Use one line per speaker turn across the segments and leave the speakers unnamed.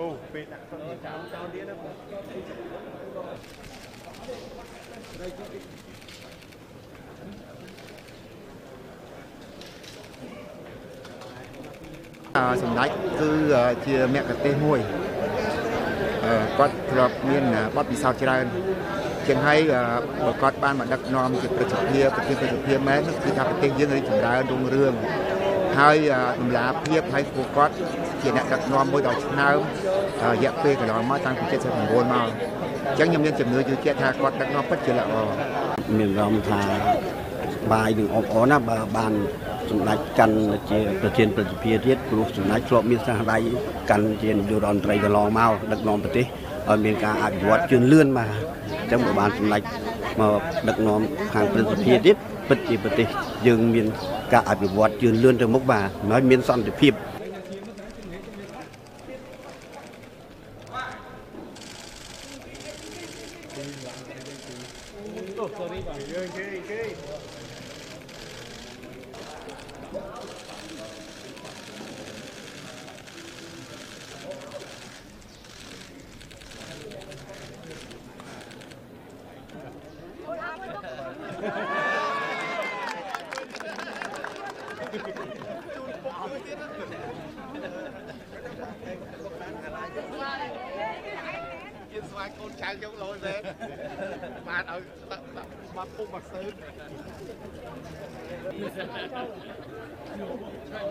ពេលដាក់ចោលចោលទៀតណា
អឺសម្ដេចគឺជាមគ្គទេសមួយអឺគាត់ធ្លាប់មានបទពិសោធន៍ច្រើនជាងហើយអឺបើគាត់បានមកដឹកនាំជាប្រជាភាពប្រជាប្រជាភាពមែនគឺថាប្រទេសយើងរីកចម្រើនរុងរឿង ហើយអឺតម្លាភាពហើយពួកគាត់ជាអ្នកដឹកនាំមួយដ៏ឆ្នើមអឺរយៈពេលកន្លងមកតាំងពី79មកអញ្ចឹងខ្ញុំមានជំនឿជឿជាក់ថាគាត់ដឹកនាំពិតជាល្អ
មានអារម្មណ៍ថាបាយនឹងអបអរណាបើបានសម្ដេចកាន់ជាប្រធានប្រតិភិទៀតព្រោះសម្ដេចធ្លាប់មានសាសដៃកាន់ជានាយករដ្ឋមន្ត្រីកន្លងមកដឹកនាំប្រទេសឲ្យមានការអភិវឌ្ឍជឿនលឿនបាទអញ្ចឹងបើបានសម្ដេចមកដឹកនាំខាងប្រតិភិទៀត ពិតជាប្រទេសយើងមានការអភិវឌ្ឍជឿនលឿនទៅមុខបាទហើយមានសន្តិភាព
យើងស្វាយកូនចៅយកលយមែនបានឲ្យដាក់ដាក់បាត់ពុកមកសើ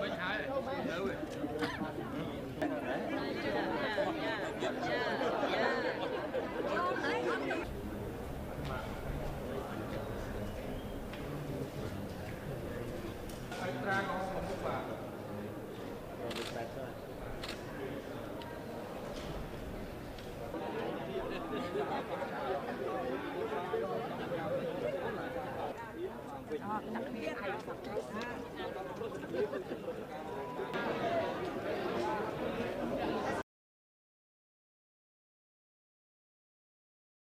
មិនហើយនៅ
Thank you.